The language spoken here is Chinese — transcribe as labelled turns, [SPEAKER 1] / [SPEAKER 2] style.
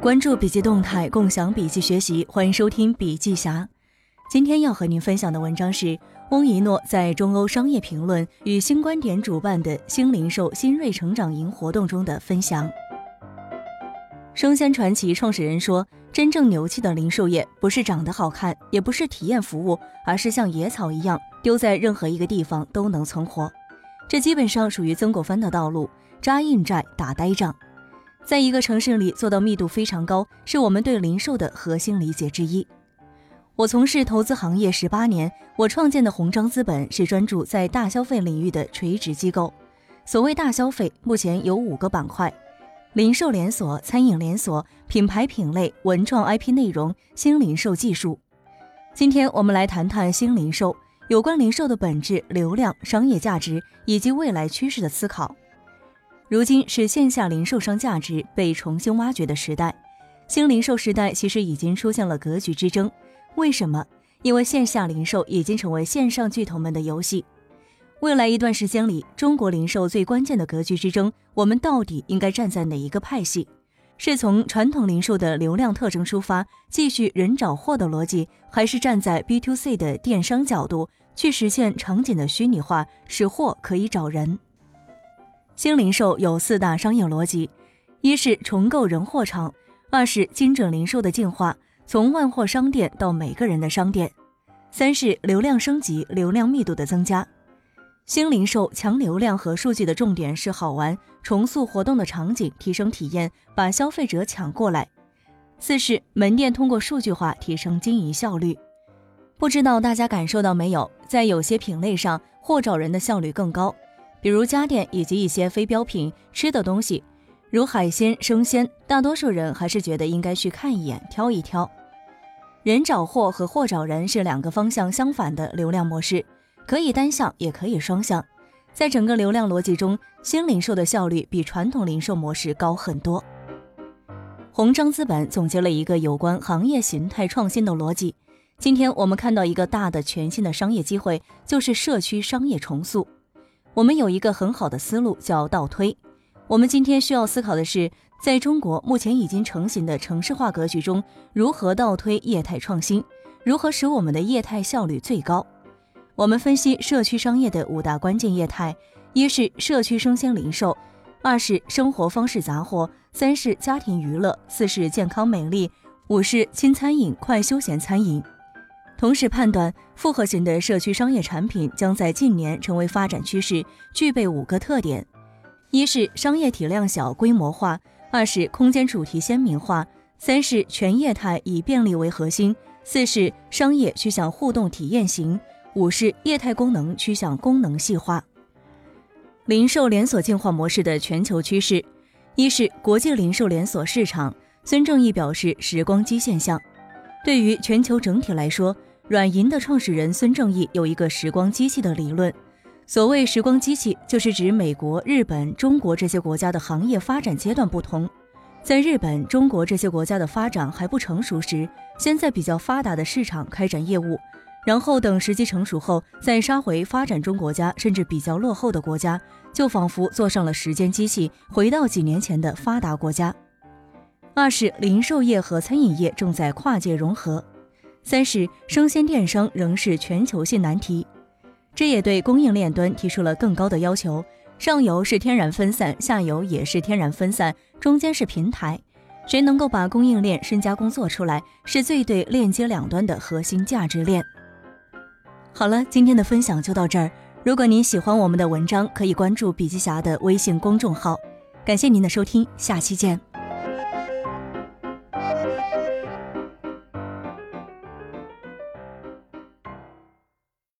[SPEAKER 1] 关注笔记动态，共享笔记学习，欢迎收听笔记侠。今天要和您分享的文章是翁一诺在中欧商业评论与新观点主办的新零售新锐成长营活动中的分享。生鲜传奇创始人说：“真正牛气的零售业，不是长得好看，也不是体验服务，而是像野草一样，丢在任何一个地方都能存活。”这基本上属于曾国藩的道路，扎硬寨打呆仗。在一个城市里做到密度非常高，是我们对零售的核心理解之一。我从事投资行业十八年，我创建的红章资本是专注在大消费领域的垂直机构。所谓大消费，目前有五个板块。零售连锁、餐饮连锁、品牌品类、文创 IP 内容、新零售技术。今天我们来谈谈新零售，有关零售的本质、流量、商业价值以及未来趋势的思考。如今是线下零售商价值被重新挖掘的时代，新零售时代其实已经出现了格局之争。为什么？因为线下零售已经成为线上巨头们的游戏。未来一段时间里，中国零售最关键的格局之争，我们到底应该站在哪一个派系？是从传统零售的流量特征出发，继续人找货的逻辑，还是站在 B to C 的电商角度去实现场景的虚拟化，使货可以找人？新零售有四大商业逻辑：一是重构人货场；二是精准零售的进化，从万货商店到每个人的商店；三是流量升级，流量密度的增加。新零售强流量和数据的重点是好玩，重塑活动的场景，提升体验，把消费者抢过来。四是门店通过数据化提升经营效率。不知道大家感受到没有，在有些品类上货找人的效率更高，比如家电以及一些非标品吃的东西，如海鲜生鲜，大多数人还是觉得应该去看一眼，挑一挑。人找货和货找人是两个方向相反的流量模式。可以单向，也可以双向。在整个流量逻辑中，新零售的效率比传统零售模式高很多。红章资本总结了一个有关行业形态创新的逻辑。今天我们看到一个大的全新的商业机会，就是社区商业重塑。我们有一个很好的思路叫倒推。我们今天需要思考的是，在中国目前已经成型的城市化格局中，如何倒推业态创新，如何使我们的业态效率最高。我们分析社区商业的五大关键业态：一是社区生鲜零售，二是生活方式杂货，三是家庭娱乐，四是健康美丽，五是轻餐饮、快休闲餐饮。同时判断，复合型的社区商业产品将在近年成为发展趋势，具备五个特点：一是商业体量小、规模化；二是空间主题鲜明化；三是全业态以便利为核心；四是商业趋向互动体验型。五是业态功能趋向功能细化，零售连锁进化模式的全球趋势。一是国际零售连锁市场。孙正义表示，时光机现象对于全球整体来说，软银的创始人孙正义有一个时光机器的理论。所谓时光机器，就是指美国、日本、中国这些国家的行业发展阶段不同，在日本、中国这些国家的发展还不成熟时，先在比较发达的市场开展业务。然后等时机成熟后，再杀回发展中国家，甚至比较落后的国家，就仿佛坐上了时间机器，回到几年前的发达国家。二是零售业和餐饮业正在跨界融合。三是生鲜电商仍是全球性难题，这也对供应链端提出了更高的要求。上游是天然分散，下游也是天然分散，中间是平台，谁能够把供应链深加工做出来，是最对链接两端的核心价值链。好了，今天的分享就到这儿。如果您喜欢我们的文章，可以关注笔记侠的微信公众号。感谢您的收听，下期见。